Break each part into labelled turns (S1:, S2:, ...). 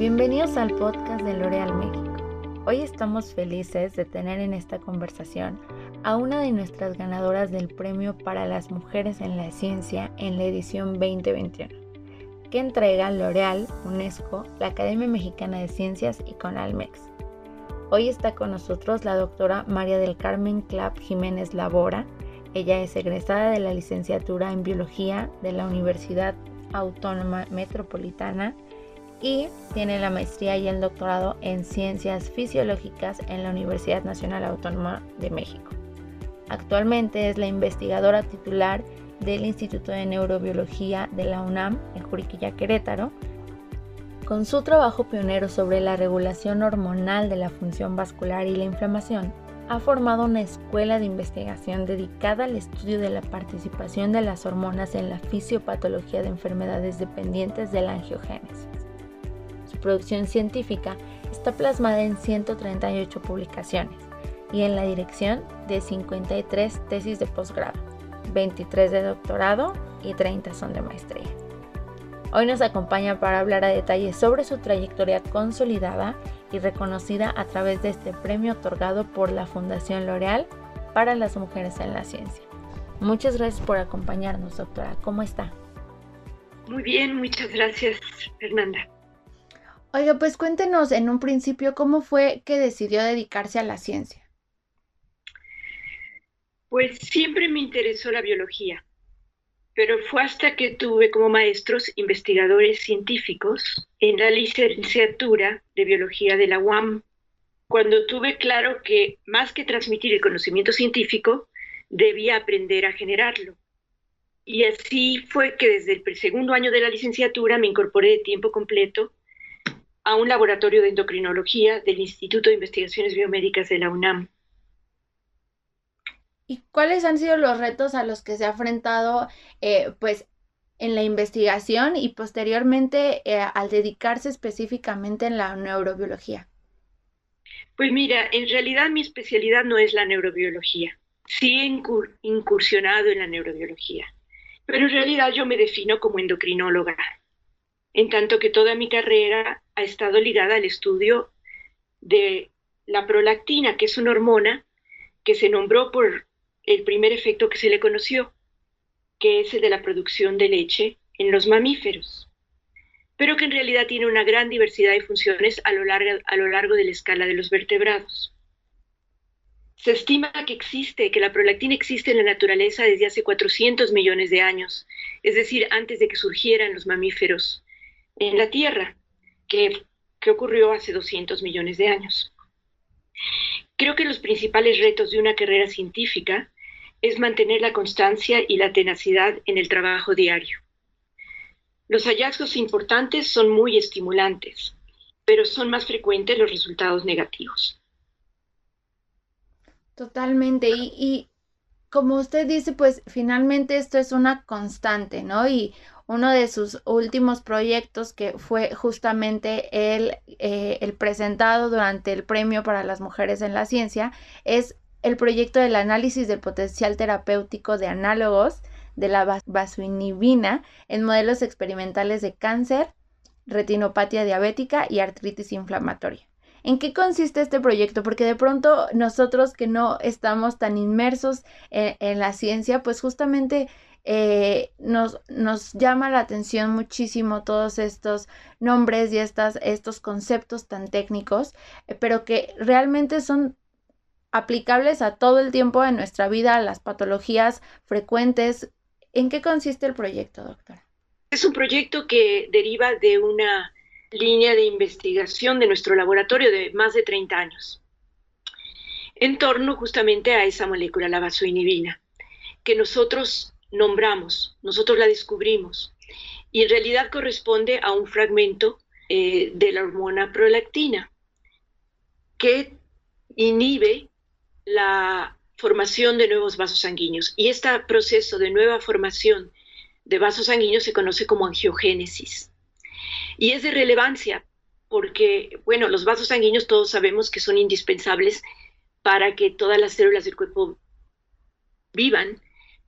S1: Bienvenidos al podcast de L'Oreal México. Hoy estamos felices de tener en esta conversación a una de nuestras ganadoras del Premio para las Mujeres en la Ciencia en la edición 2021, que entrega L'Oreal, UNESCO, la Academia Mexicana de Ciencias y Conalmex. Hoy está con nosotros la doctora María del Carmen Clap Jiménez Labora. Ella es egresada de la licenciatura en Biología de la Universidad Autónoma Metropolitana y tiene la maestría y el doctorado en Ciencias Fisiológicas en la Universidad Nacional Autónoma de México. Actualmente es la investigadora titular del Instituto de Neurobiología de la UNAM en Juriquilla, Querétaro. Con su trabajo pionero sobre la regulación hormonal de la función vascular y la inflamación, ha formado una escuela de investigación dedicada al estudio de la participación de las hormonas en la fisiopatología de enfermedades dependientes de la angiogénesis. Su producción científica está plasmada en 138 publicaciones y en la dirección de 53 tesis de posgrado, 23 de doctorado y 30 son de maestría. Hoy nos acompaña para hablar a detalle sobre su trayectoria consolidada y reconocida a través de este premio otorgado por la Fundación L'Oreal para las mujeres en la ciencia. Muchas gracias por acompañarnos, doctora. ¿Cómo está?
S2: Muy bien, muchas gracias, Fernanda.
S1: Oiga, pues cuéntenos en un principio cómo fue que decidió dedicarse a la ciencia.
S2: Pues siempre me interesó la biología, pero fue hasta que tuve como maestros investigadores científicos en la licenciatura de biología de la UAM, cuando tuve claro que más que transmitir el conocimiento científico, debía aprender a generarlo. Y así fue que desde el segundo año de la licenciatura me incorporé de tiempo completo a un laboratorio de endocrinología del Instituto de Investigaciones Biomédicas de la UNAM.
S1: ¿Y cuáles han sido los retos a los que se ha enfrentado eh, pues, en la investigación y posteriormente eh, al dedicarse específicamente en la neurobiología?
S2: Pues mira, en realidad mi especialidad no es la neurobiología. Sí he incursionado en la neurobiología, pero en realidad yo me defino como endocrinóloga en tanto que toda mi carrera ha estado ligada al estudio de la prolactina, que es una hormona que se nombró por el primer efecto que se le conoció, que es el de la producción de leche en los mamíferos, pero que en realidad tiene una gran diversidad de funciones a lo largo, a de la escala de los vertebrados. Se estima que existe, que la prolactina existe en la naturaleza desde hace 400 millones de años, es decir, antes de que surgieran los mamíferos en la Tierra, que, ocurrió hace 200 millones de años. Creo que los principales retos de una carrera científica es mantener la constancia y la tenacidad en el trabajo diario. Los hallazgos importantes son muy estimulantes, pero son más frecuentes los resultados negativos.
S1: Totalmente. Y, y, como usted dice, pues finalmente esto es una constante, ¿no? Uno de sus últimos proyectos que fue justamente el, eh, el presentado durante el Premio para las Mujeres en la Ciencia es el proyecto del análisis del potencial terapéutico de análogos de la vasoinibina en modelos experimentales de cáncer, retinopatía diabética y artritis inflamatoria. ¿En qué consiste este proyecto? Porque de pronto nosotros que no estamos tan inmersos en la ciencia, pues justamente eh, nos, nos llama la atención muchísimo todos estos nombres y estas, estos conceptos tan técnicos, eh, pero que realmente son aplicables a todo el tiempo en nuestra vida, a las patologías frecuentes. ¿En qué consiste el proyecto, doctora?
S2: Es un proyecto que deriva de una línea de investigación de nuestro laboratorio de más de 30 años, en torno justamente a esa molécula, la vasoinibina, que nosotros nombramos, nosotros la descubrimos, y en realidad corresponde a un fragmento eh, de la hormona prolactina que inhibe la formación de nuevos vasos sanguíneos. Y este proceso de nueva formación de vasos sanguíneos se conoce como angiogénesis. Y es de relevancia porque, bueno, los vasos sanguíneos todos sabemos que son indispensables para que todas las células del cuerpo vivan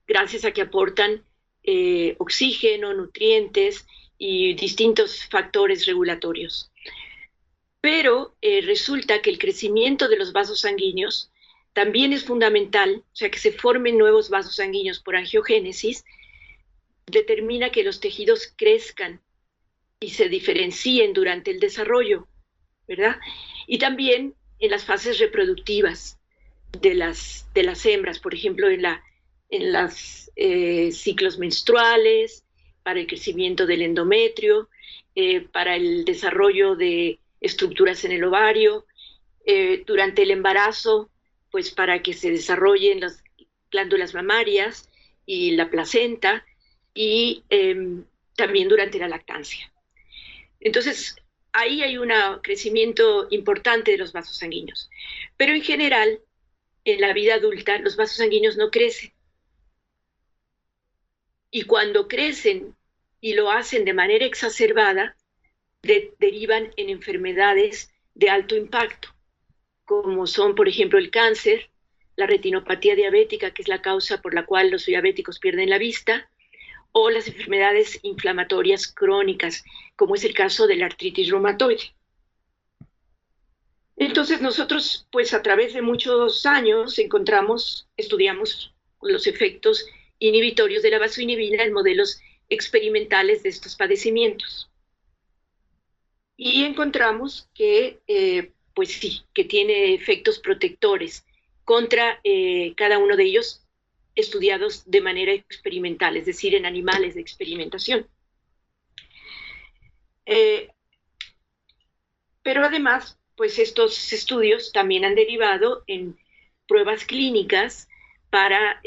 S2: gracias a que aportan eh, oxígeno, nutrientes y distintos factores regulatorios. Pero eh, resulta que el crecimiento de los vasos sanguíneos también es fundamental, o sea, que se formen nuevos vasos sanguíneos por angiogénesis, determina que los tejidos crezcan y se diferencien durante el desarrollo, ¿verdad? Y también en las fases reproductivas de las, de las hembras, por ejemplo, en, la, en los eh, ciclos menstruales, para el crecimiento del endometrio, eh, para el desarrollo de estructuras en el ovario, eh, durante el embarazo, pues para que se desarrollen las glándulas mamarias y la placenta, y em, también durante la lactancia. Entonces, ahí hay un crecimiento importante de los vasos sanguíneos. Pero en general, en la vida adulta, los vasos sanguíneos no crecen. Y cuando crecen y lo hacen de manera exacerbada, derivan en enfermedades de alto impacto, como son, por ejemplo, el cáncer, la retinopatía diabética, que es la causa por la cual los diabéticos pierden la vista, o las enfermedades inflamatorias crónicas, como es el caso de la artritis reumatoide. Entonces nosotros, pues a través de muchos años, encontramos, estudiamos los efectos inhibitorios de la vasoinibina en modelos experimentales de estos padecimientos. Y encontramos que, eh, pues sí, que tiene efectos protectores contra eh, cada uno de ellos estudiados de manera experimental, es decir, en animales de experimentación. Eh, pero además, pues estos estudios también han derivado en pruebas clínicas para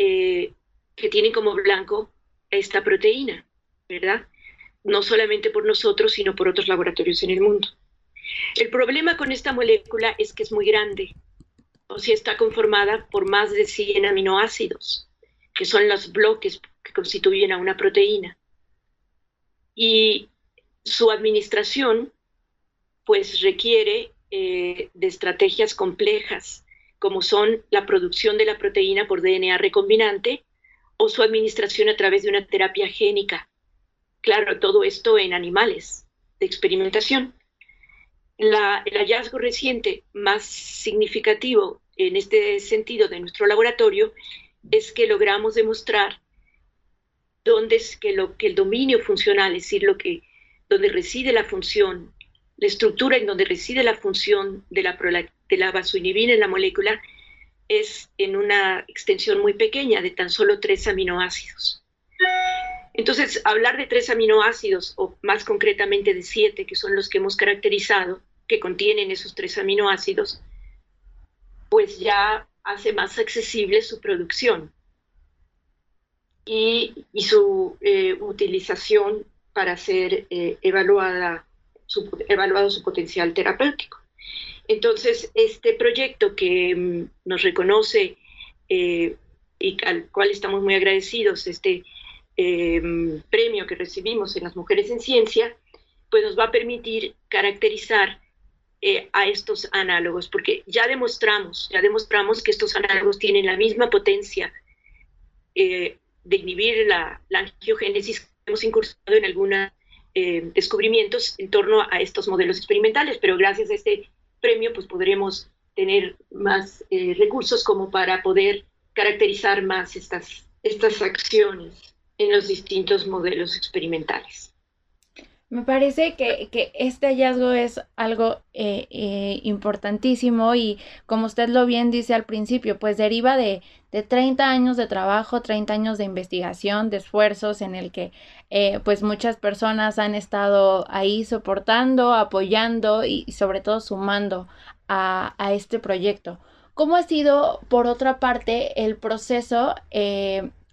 S2: que tienen como blanco esta proteína, ¿verdad? No solamente por nosotros, sino por otros laboratorios en el mundo. El problema con esta molécula es que es muy grande, o sea, está conformada por más de 100 aminoácidos que son los bloques que constituyen a una proteína. Y su administración, pues requiere eh, de estrategias complejas, como son la producción de la proteína por DNA recombinante o su administración a través de una terapia génica. Claro, todo esto en animales de experimentación. el hallazgo reciente más significativo en este sentido de nuestro laboratorio es que logramos demostrar dónde es que, lo, que el dominio funcional, es decir, lo que, donde reside la función, la estructura en donde reside la función de la, de la vasoinibina en la molécula, es en una extensión muy pequeña de tan solo tres aminoácidos. Entonces, hablar de tres aminoácidos, o más concretamente de siete, que son los que hemos caracterizado, que contienen esos tres aminoácidos, pues ya hace más accesible su producción y, su eh, utilización para ser eh, evaluada, evaluado su potencial terapéutico. Entonces, este proyecto que mm, nos reconoce eh, y al cual estamos muy agradecidos, este premio que recibimos en las mujeres en ciencia, pues nos va a permitir caracterizar eh, a estos análogos, porque ya demostramos, ya demostramos que estos análogos tienen la misma potencia eh, de inhibir la, angiogénesis. Hemos incursionado en algunos eh, descubrimientos en torno a estos modelos experimentales, pero gracias a este premio pues podremos tener más recursos como para poder caracterizar más estas, estas acciones en los distintos modelos experimentales.
S1: Me parece que, este hallazgo es algo eh, eh, importantísimo y como usted lo bien dice al principio, pues deriva de, de 30 años de trabajo, 30 años de investigación, de esfuerzos en el que eh, pues muchas personas han estado ahí soportando, apoyando y, sobre todo sumando a, a, este proyecto. ¿Cómo ha sido, por otra parte, el proceso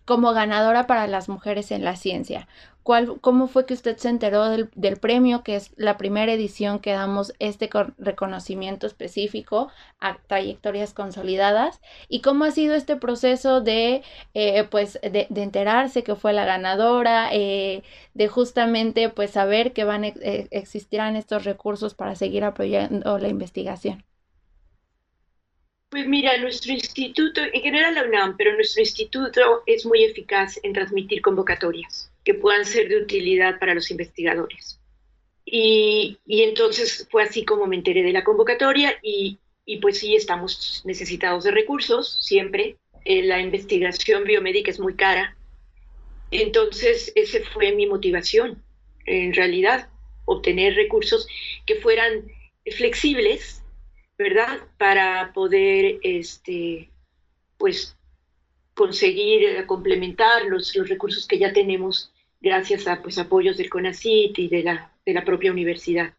S1: como ganadora para las mujeres en la ciencia? ¿Cómo fue que usted se enteró del, premio, que es la primera edición que damos este reconocimiento específico a trayectorias consolidadas? ¿Y cómo ha sido este proceso de, eh, pues, de, enterarse que fue la ganadora, eh, de justamente, pues, saber que van eh, existirán estos recursos para seguir apoyando la investigación?
S2: Pues mira, nuestro instituto, en general la UNAM, pero nuestro instituto es muy eficaz en transmitir convocatorias que puedan ser de utilidad para los investigadores. Y, entonces fue así como me enteré de la convocatoria y, pues sí, estamos necesitados de recursos siempre. Eh, la investigación biomédica es muy cara. Entonces, esa fue mi motivación, en realidad, obtener recursos que fueran flexibles, ¿verdad? Para poder, este, pues, conseguir complementar los, los recursos que ya tenemos gracias a pues, apoyos del CONACIT y de la, de la propia universidad.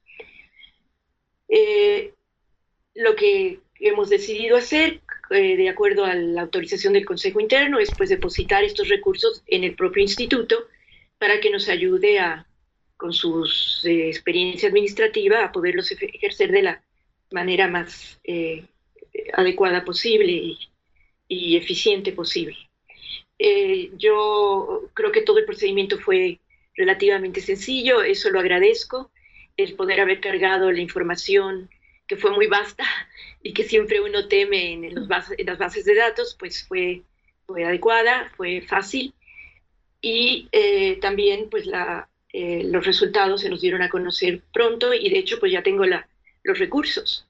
S2: Eh, lo que hemos decidido hacer, eh, de acuerdo a la autorización del Consejo Interno, es pues depositar estos recursos en el propio instituto para que nos ayude a, con su eh, experiencia administrativa, a poderlos ejercer de la manera más adecuada posible y, eficiente posible. Eh, yo creo que todo el procedimiento fue relativamente sencillo, eso lo agradezco, el poder haber cargado la información que fue muy vasta y que siempre uno teme en, las bases de datos, pues fue, fue adecuada, fue fácil y eh, también pues eh, los resultados se nos dieron a conocer pronto y de hecho pues ya tengo la, los recursos.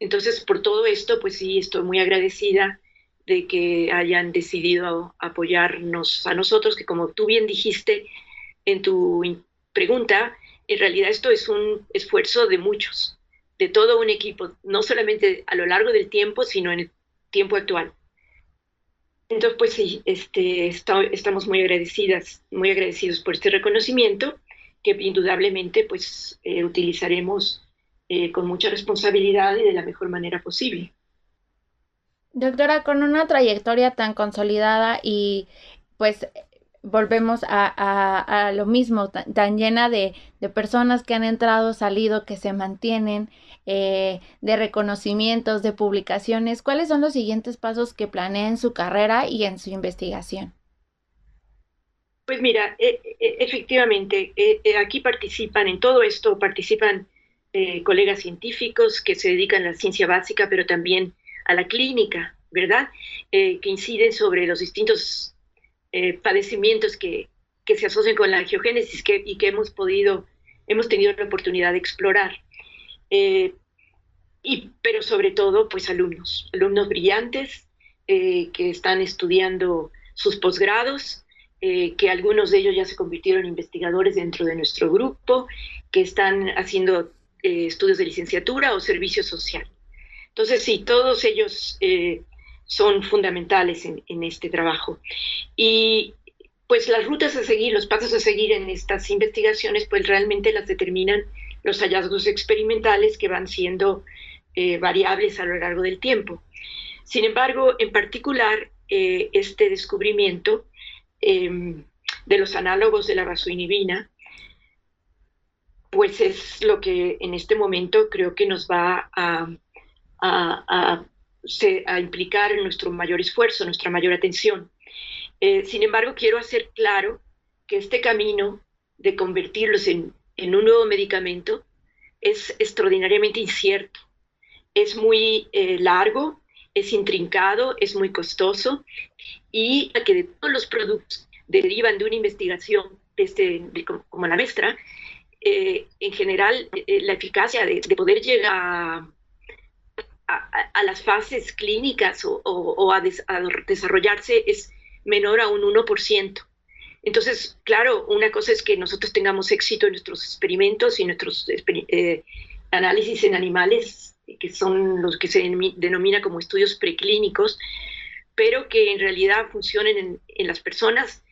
S2: Entonces por todo esto pues sí estoy muy agradecida de que hayan decidido apoyarnos a nosotros, que como tú bien dijiste en tu pregunta, en realidad esto es un esfuerzo de muchos, de todo un equipo, no solamente a lo largo del tiempo, sino en el tiempo actual. Entonces, pues sí, este, estamos muy agradecidas, muy agradecidos por este reconocimiento que indudablemente pues eh, utilizaremos eh, con mucha responsabilidad y de la mejor manera posible.
S1: Doctora, con una trayectoria tan consolidada y pues volvemos a, lo mismo, tan, llena de, personas que han entrado, salido, que se mantienen, eh, de reconocimientos, de publicaciones, ¿cuáles son los siguientes pasos que planea en su carrera y en su investigación?
S2: Pues mira, e, e, efectivamente, aquí participan, en todo esto participan eh, colegas científicos que se dedican a la ciencia básica, pero también a la clínica, ¿verdad? Eh, que inciden sobre los distintos eh, padecimientos que, se asocian con la angiogénesis y que hemos podido, hemos tenido la oportunidad de explorar. Eh, y, pero sobre todo, pues alumnos, alumnos brillantes que están estudiando sus posgrados, que algunos de ellos ya se convirtieron en investigadores dentro de nuestro grupo, que están haciendo estudios de licenciatura o servicio social. Entonces, sí, todos ellos eh, son fundamentales en, este trabajo. Y pues las rutas a seguir, los pasos a seguir en estas investigaciones, pues realmente las determinan los hallazgos experimentales que van siendo eh, variables a lo largo del tiempo. Sin embargo, en particular, eh, este descubrimiento em, de los análogos de la vasoinibina, pues es lo que en este momento creo que nos va a implicar en nuestro mayor esfuerzo, nuestra mayor atención. Eh, sin embargo, quiero hacer claro que este camino de convertirlos en, un nuevo medicamento es extraordinariamente incierto, es muy eh, largo, es intrincado, es muy costoso y que de todos los productos derivan de una investigación este, como la nuestra, eh, en general la eficacia de, de, poder llegar a, las fases clínicas o, a, desarrollarse es menor a un 1%. Entonces, claro, una cosa es que nosotros tengamos éxito en nuestros experimentos y nuestros eh, análisis en animales, que son los que se denomina como estudios preclínicos, pero que en realidad funcionen en, las personas,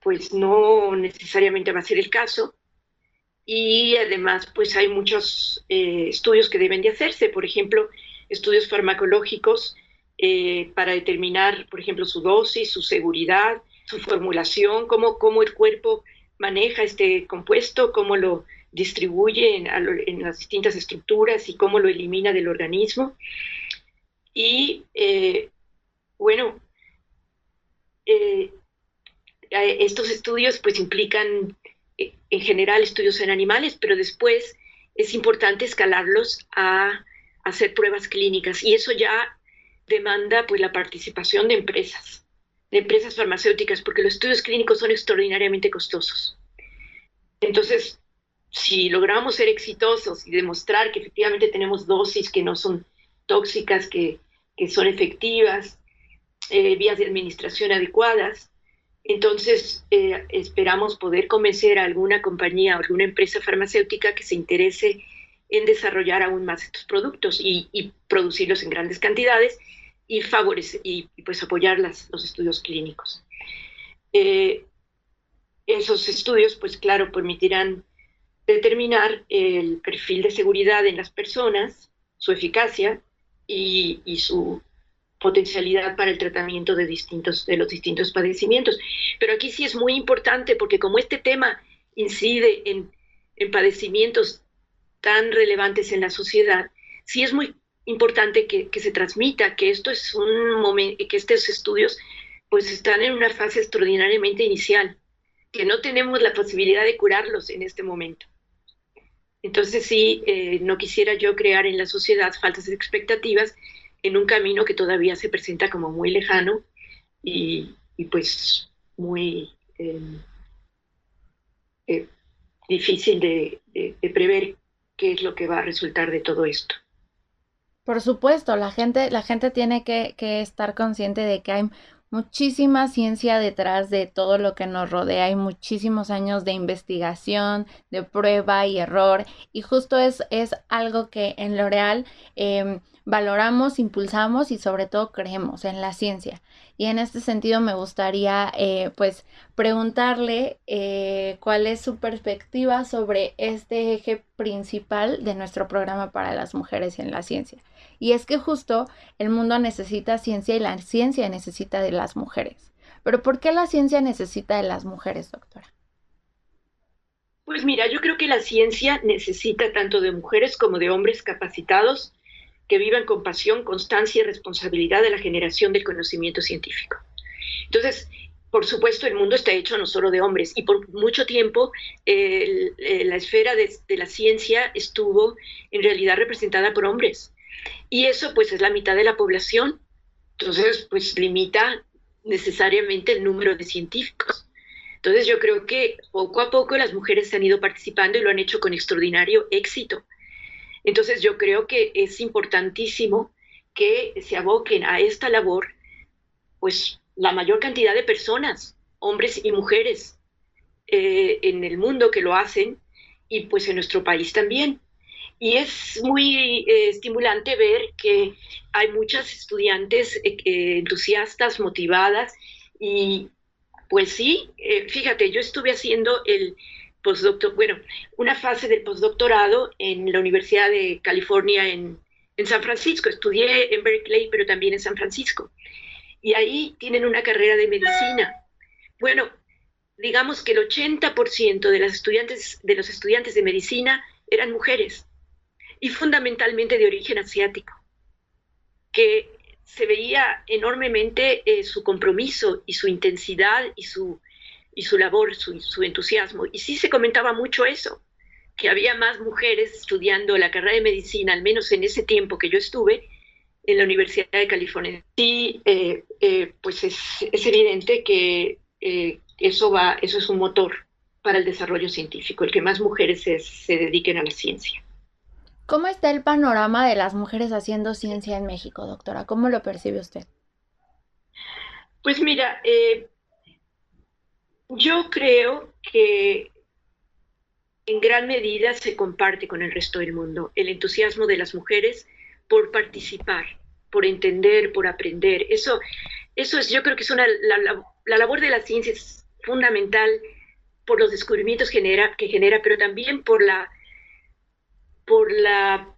S2: pues no necesariamente va a ser el caso. Y además, pues hay muchos eh, estudios que deben de hacerse. Por ejemplo, estudios farmacológicos eh, para determinar, por ejemplo, su dosis, su seguridad, su formulación, cómo, cómo el cuerpo maneja este compuesto, cómo lo distribuye en, las distintas estructuras y cómo lo elimina del organismo. Y eh, bueno, estos estudios pues implican en general estudios en animales, pero después es importante escalarlos a hacer pruebas clínicas y eso ya demanda pues la participación de empresas, de empresas farmacéuticas, porque los estudios clínicos son extraordinariamente costosos. Entonces, si logramos ser exitosos y demostrar que efectivamente tenemos dosis que no son tóxicas, que, son efectivas, eh, vías de administración adecuadas, entonces eh, esperamos poder convencer a alguna compañía o alguna empresa farmacéutica que se interese en desarrollar aún más estos productos y, producirlos en grandes cantidades y favorecer y, pues apoyar los estudios clínicos. Eh, esos estudios, pues claro, permitirán determinar el perfil de seguridad en las personas, su eficacia y, su potencialidad para el tratamiento de, distintos, de los distintos padecimientos. Pero aquí sí es muy importante porque como este tema incide en, padecimientos tan relevantes en la sociedad, sí es muy importante que, se transmita que esto es un momento, que estos estudios pues están en una fase extraordinariamente inicial, que no tenemos la posibilidad de curarlos en este momento. Entonces sí, eh, no quisiera yo crear en la sociedad falsas expectativas en un camino que todavía se presenta como muy lejano y, pues muy em, eh, difícil de, prever qué es lo que va a resultar de todo esto.
S1: Por supuesto, la gente, la gente tiene que estar consciente de que hay muchísima ciencia detrás de todo lo que nos rodea, hay muchísimos años de investigación, de prueba y error, y justo es, es algo que en L'Oreal em, valoramos, impulsamos y sobre todo creemos en la ciencia. Y en este sentido me gustaría eh, pues preguntarle eh, cuál es su perspectiva sobre este eje principal de nuestro programa para las mujeres en la ciencia. Y es que justo el mundo necesita ciencia y la ciencia necesita de las mujeres. Pero ¿por qué la ciencia necesita de las mujeres, doctora?
S2: Pues mira, yo creo que la ciencia necesita tanto de mujeres como de hombres capacitados que vivan con pasión, constancia y responsabilidad de la generación del conocimiento científico. Entonces, por supuesto, el mundo está hecho no solo de hombres y por mucho tiempo la esfera de, la ciencia estuvo en realidad representada por hombres. Y eso pues es la mitad de la población. Entonces, pues limita necesariamente el número de científicos. Entonces yo creo que poco a poco las mujeres han ido participando y lo han hecho con extraordinario éxito. Entonces yo creo que es importantísimo que se aboquen a esta labor, pues la mayor cantidad de personas, hombres y mujeres, eh, en el mundo que lo hacen y pues en nuestro país también. Y es muy eh, estimulante ver que hay muchas estudiantes eh, entusiastas, motivadas y pues sí, fíjate, yo estuve haciendo el postdoctor, bueno, una fase del postdoctorado en la Universidad de California en, San Francisco. Estudié en Berkeley, pero también en San Francisco. Y ahí tienen una carrera de medicina. Bueno, digamos que el 80% de, las estudiantes, de los estudiantes de medicina eran mujeres y fundamentalmente de origen asiático, que se veía enormemente eh, su compromiso y su intensidad y su y su labor, su, entusiasmo. Y sí se comentaba mucho eso, que había más mujeres estudiando la carrera de medicina, al menos en ese tiempo que yo estuve, en la Universidad de California. Sí, eh, eh, pues es, evidente que eh, eso, va, eso es un motor para el desarrollo científico, el que más mujeres se, se, dediquen a la ciencia.
S1: ¿Cómo está el panorama de las mujeres haciendo ciencia en México, doctora? ¿Cómo lo percibe usted?
S2: Pues mira, yo creo que en gran medida se comparte con el resto del mundo el entusiasmo de las mujeres por participar, por entender, por aprender. Eso, eso es, yo creo que es una, la, labor de la ciencia es fundamental por los descubrimientos que genera, pero también por la, por la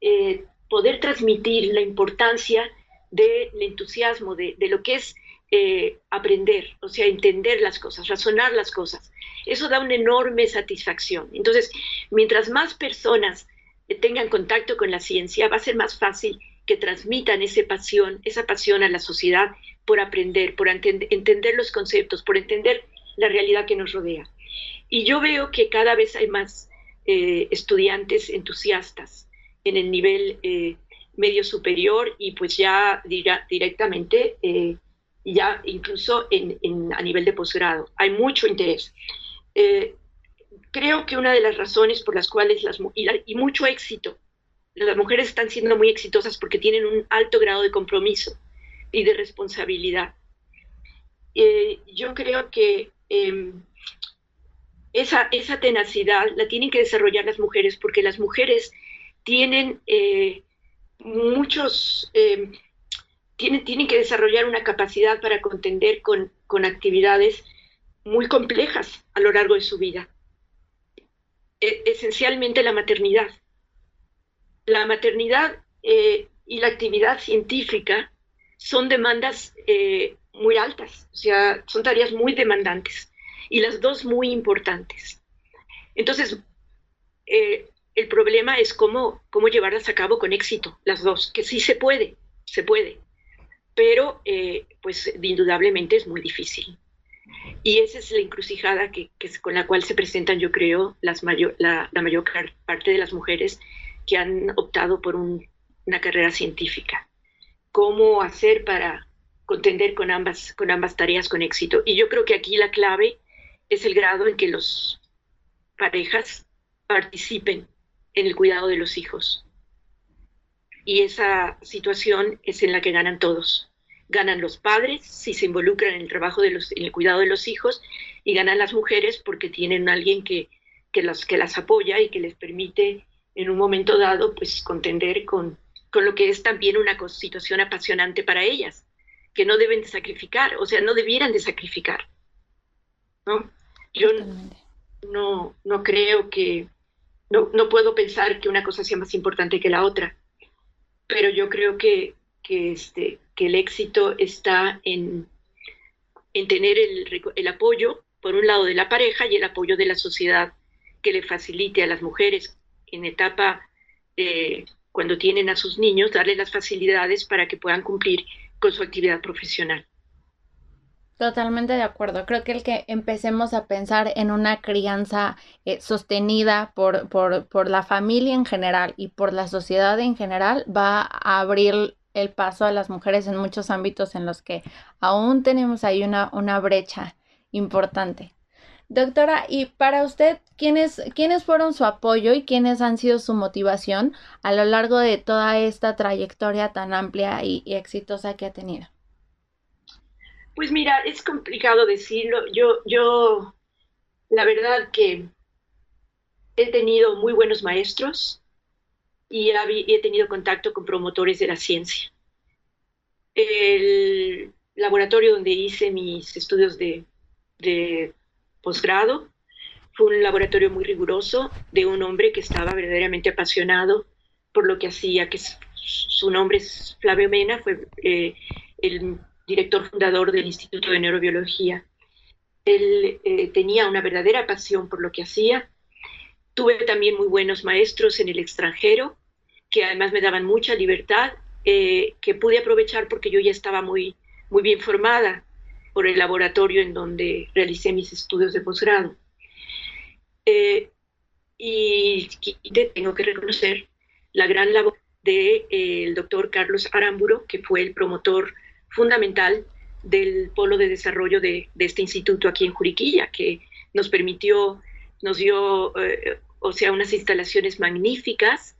S2: eh, poder transmitir la importancia del entusiasmo, de, de lo que es eh, aprender, o sea, entender las cosas, razonar las cosas. Eso da una enorme satisfacción. Entonces, mientras más personas tengan contacto con la ciencia, va a ser más fácil que transmitan esa pasión, esa pasión a la sociedad por aprender, por entender los conceptos, por entender la realidad que nos rodea. Y yo veo que cada vez hay más eh, estudiantes entusiastas en el nivel eh, medio superior y pues ya directamente ya incluso en, a nivel de posgrado. Hay mucho interés. Eh, creo que una de las razones por las cuales las y, y mucho éxito, las mujeres están siendo muy exitosas porque tienen un alto grado de compromiso y de responsabilidad. Eh, yo creo que em, esa, esa tenacidad la tienen que desarrollar las mujeres porque las mujeres tienen eh, muchos, em, tienen, que desarrollar una capacidad para contender con, con actividades muy complejas a lo largo de su vida. E, esencialmente la maternidad. La maternidad eh, y la actividad científica son demandas eh, muy altas, o sea, son tareas muy demandantes y las dos muy importantes. Entonces, eh, el problema es cómo, cómo llevarlas a cabo con éxito, las dos, que sí se puede, se puede, pero pues indudablemente es muy difícil. Y esa es la encrucijada que, con la cual se presentan, yo creo, la, mayor parte de las mujeres que han optado por una carrera científica. ¿Cómo hacer para contender con ambas, con ambas tareas con éxito? Y yo creo que aquí la clave es el grado en que las parejas participen en el cuidado de los hijos. Y esa situación es en la que ganan todos ganan los padres si se involucran en el trabajo de los, en el cuidado de los hijos y ganan las mujeres porque tienen alguien que, que, las, que las apoya y que les permite en un momento dado pues contender con, con lo que es también una situación apasionante para ellas, que no deben de sacrificar, o sea, no debieran de sacrificar. ¿no? Yo no, no creo que, no, no puedo pensar que una cosa sea más importante que la otra, pero yo creo que, que, este, que el éxito está en, en tener el, el, apoyo, por un lado, de la pareja y el apoyo de la sociedad que le facilite a las mujeres en etapa, eh, cuando tienen a sus niños, darle las facilidades para que puedan cumplir con su actividad profesional.
S1: Totalmente de acuerdo. Creo que el que empecemos a pensar en una crianza eh, sostenida por, por, por, la familia en general y por la sociedad en general va a abrir el paso a las mujeres en muchos ámbitos en los que aún tenemos ahí una, una brecha importante. Doctora, y para usted, ¿quiénes, ¿quiénes fueron su apoyo y quiénes han sido su motivación a lo largo de toda esta trayectoria tan amplia y, exitosa que ha tenido?
S2: Pues mira, es complicado decirlo. Yo, yo, la verdad que he tenido muy buenos maestros, y he tenido contacto con promotores de la ciencia. El laboratorio donde hice mis estudios de, posgrado fue un laboratorio muy riguroso de un hombre que estaba verdaderamente apasionado por lo que hacía, que su nombre es Flavio Mena, fue eh, el director fundador del Instituto de Neurobiología. Él eh, tenía una verdadera pasión por lo que hacía Tuve también muy buenos maestros en el extranjero, que además me daban mucha libertad, eh, que pude aprovechar porque yo ya estaba muy, muy bien formada por el laboratorio en donde realicé mis estudios de posgrado. Eh, y, tengo que reconocer la gran labor del de, doctor Carlos Aramburo, que fue el promotor fundamental del polo de desarrollo de, este instituto aquí en Juriquilla, que nos permitió, nos dio eh, o sea, unas instalaciones magníficas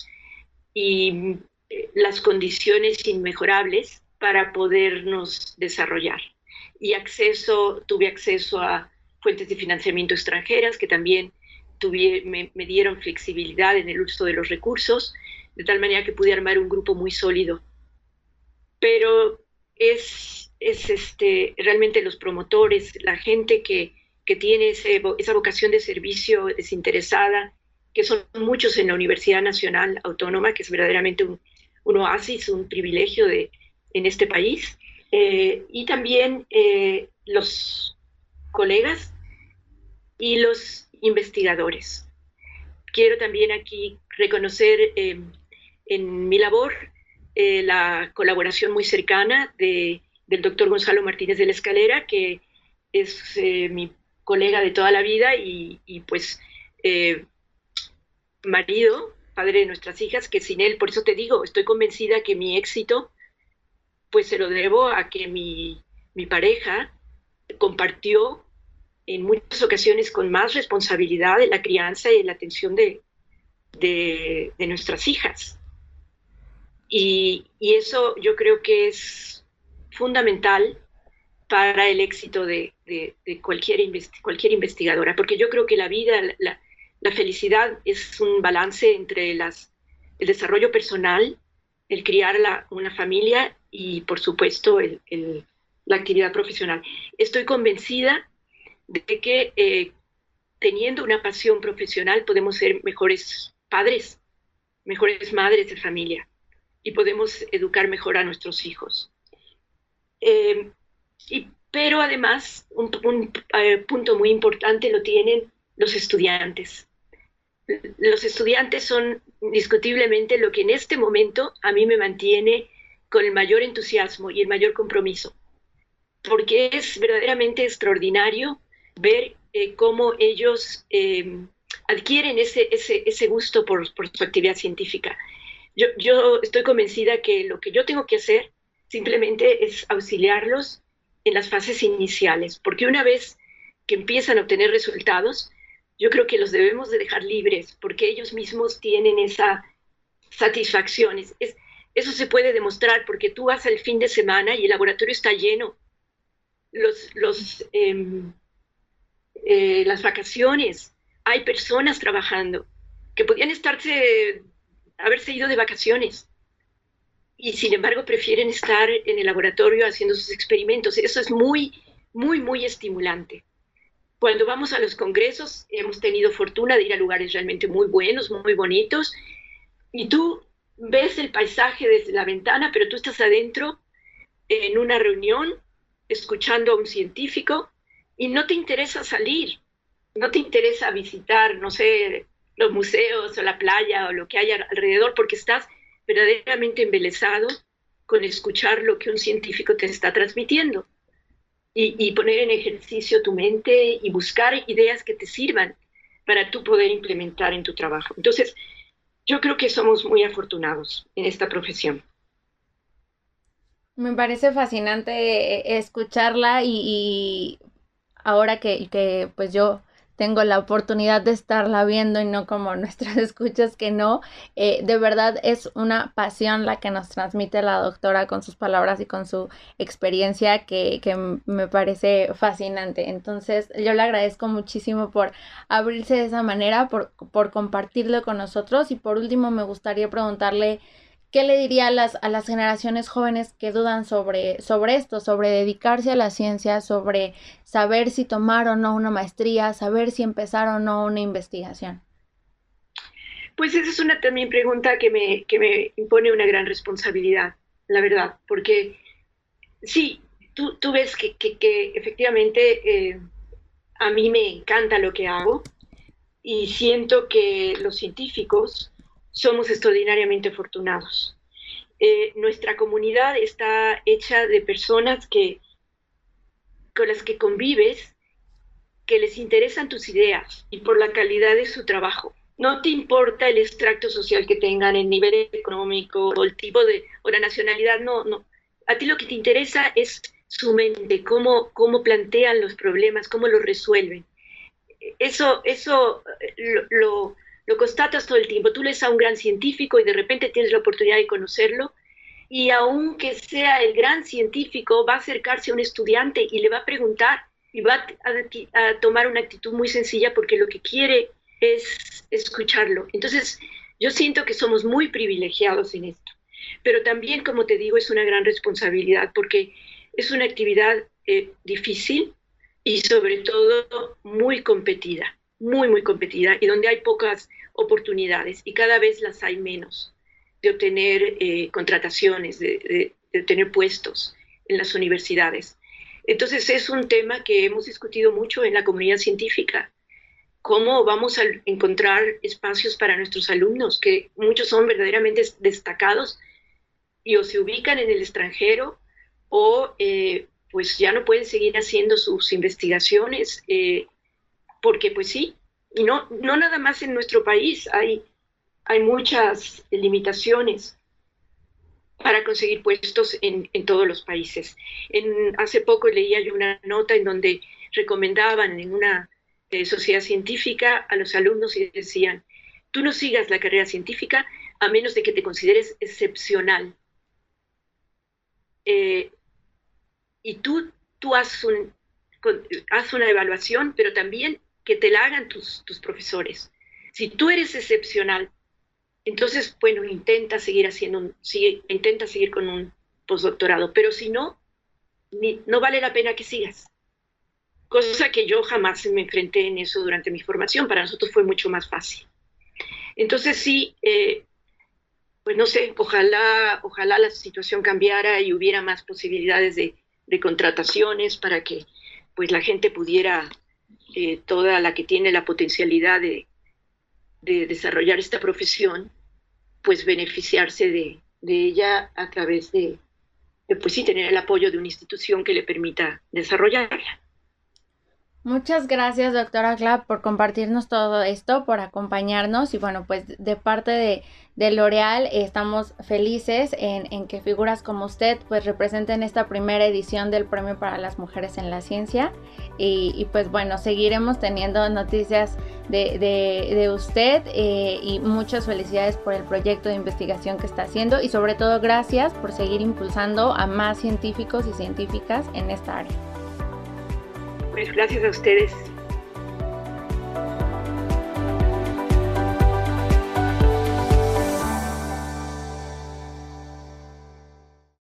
S2: y eh, las condiciones inmejorables para podernos desarrollar. Y acceso, tuve acceso a fuentes de financiamiento extranjeras que también me, me, dieron flexibilidad en el uso de los recursos, de tal manera que pude armar un grupo muy sólido. Pero es, es este, realmente los promotores, la gente que, que tiene esa vocación de servicio desinteresada que son muchos en la Universidad Nacional Autónoma, que es verdaderamente un, oasis, un privilegio de, en este país, eh, y también eh, los colegas y los investigadores. Quiero también aquí reconocer eh, en mi labor la colaboración muy cercana de, del doctor Gonzalo Martínez de la Escalera, que es mi colega de toda la vida y, y pues marido, padre de nuestras hijas, que sin él, por eso te digo, estoy convencida que mi éxito, pues se lo debo a que mi, pareja compartió en muchas ocasiones con más responsabilidad de la crianza y de la atención de, de, nuestras hijas. Y, eso yo creo que es fundamental para el éxito de, cualquier, cualquier investigadora, porque yo creo que la vida, la, felicidad es un balance entre las, el desarrollo personal, el criar una familia y, por supuesto, la actividad profesional. Estoy convencida de que eh, teniendo una pasión profesional podemos ser mejores padres, mejores madres de familia y podemos educar mejor a nuestros hijos. Eh, pero además, un, eh, punto muy importante lo tienen los estudiantes. Los estudiantes son indiscutiblemente lo que en este momento a mí me mantiene con el mayor entusiasmo y el mayor compromiso, porque es verdaderamente extraordinario ver eh, cómo ellos adquieren ese, ese, gusto por, su actividad científica. Yo, yo estoy convencida que lo que yo tengo que hacer simplemente es auxiliarlos en las fases iniciales, porque una vez que empiezan a obtener resultados, yo creo que los debemos de dejar libres, porque ellos mismos tienen esa satisfacción. Es, eso se puede demostrar porque tú vas al fin de semana y el laboratorio está lleno. Los, los, em, eh, las vacaciones, hay personas trabajando que podían estarse, haberse ido de vacaciones y sin embargo prefieren estar en el laboratorio haciendo sus experimentos. Eso es muy, muy, muy estimulante. Cuando vamos a los congresos, hemos tenido fortuna de ir a lugares realmente muy buenos, muy bonitos, y tú ves el paisaje desde la ventana, pero tú estás adentro en una reunión escuchando a un científico y no te interesa salir no te interesa visitar, no sé, los museos o la playa o lo que hay alrededor, porque estás verdaderamente embelesado con escuchar lo que un científico te está transmitiendo y, poner en ejercicio tu mente y buscar ideas que te sirvan para tú poder implementar en tu trabajo. Entonces, yo creo que somos muy afortunados en esta profesión.
S1: Me parece fascinante eh, escucharla y, ahora que, que, pues yo tengo la oportunidad de estarla viendo y no como nuestras escuchas que no. Eh, de verdad es una pasión la que nos transmite la doctora con sus palabras y con su experiencia que, que me parece fascinante. Entonces yo le agradezco muchísimo por abrirse de esa manera, por, por compartirlo con nosotros y por último me gustaría preguntarle ¿Qué le diría a las, a las generaciones jóvenes que dudan sobre, sobre esto, sobre dedicarse a la ciencia, sobre saber si tomar o no una maestría, saber si empezar o no una investigación?
S2: Pues esa es una también pregunta que me, que me impone una gran responsabilidad, la verdad, porque sí, tú, tú ves que, que, efectivamente eh, a mí me encanta lo que hago y siento que los científicos somos extraordinariamente afortunados. Eh, nuestra comunidad está hecha de personas que, con las que convives, que les interesan tus ideas y por la calidad de su trabajo. No te importa el extracto social que tengan, el nivel económico o el tipo de, o la nacionalidad, no, no. A ti lo que te interesa es su mente, cómo, cómo plantean los problemas, cómo los resuelven. Eso, eso eh, lo lo constatas todo el tiempo. Tú lees a un gran científico y de repente tienes la oportunidad de conocerlo y aunque sea el gran científico, va a acercarse a un estudiante y le va a preguntar y va a, tomar una actitud muy sencilla porque lo que quiere es escucharlo. Entonces, yo siento que somos muy privilegiados en esto, pero también, como te digo, es una gran responsabilidad porque es una actividad eh, difícil y sobre todo muy competida muy, muy competida y donde hay pocas oportunidades y cada vez las hay menos de obtener eh, contrataciones, de, de, obtener puestos en las universidades. Entonces es un tema que hemos discutido mucho en la comunidad científica. ¿Cómo vamos a encontrar espacios para nuestros alumnos, que muchos son verdaderamente destacados y o se ubican en el extranjero o eh, pues ya no pueden seguir haciendo sus investigaciones eh, porque pues sí, y no, no nada más en nuestro país, hay, hay muchas limitaciones para conseguir puestos en, todos los países. En, hace poco leía yo una nota en donde recomendaban en una eh, sociedad científica a los alumnos y decían, tú no sigas la carrera científica a menos de que te consideres excepcional. Eh, y tú, tú haz, un, haz una evaluación, pero también que te la hagan tus, tus profesores. Si tú eres excepcional, entonces, bueno, intenta seguir haciendo intenta seguir con un postdoctorado, pero si no, no vale la pena que sigas. Cosa que yo jamás me enfrenté en eso durante mi formación, para nosotros fue mucho más fácil. Entonces sí, eh, pues no sé, ojalá, ojalá la situación cambiara y hubiera más posibilidades de, contrataciones para que pues la gente pudiera, eh, toda la que tiene la potencialidad de, de desarrollar esta profesión, pues beneficiarse de, ella a través de, de, pues sí, tener el apoyo de una institución que le permita desarrollarla.
S1: Muchas gracias, doctora Clapp, por compartirnos todo esto, por acompañarnos. Y bueno, pues de parte de, de L'Oreal estamos felices en, que figuras como usted pues representen esta primera edición del Premio para las Mujeres en la Ciencia. Y, pues bueno, seguiremos teniendo noticias de, usted eh, y muchas felicidades por el proyecto de investigación que está haciendo. Y sobre todo gracias por seguir impulsando a más científicos y científicas en esta área.
S2: Pues gracias a ustedes.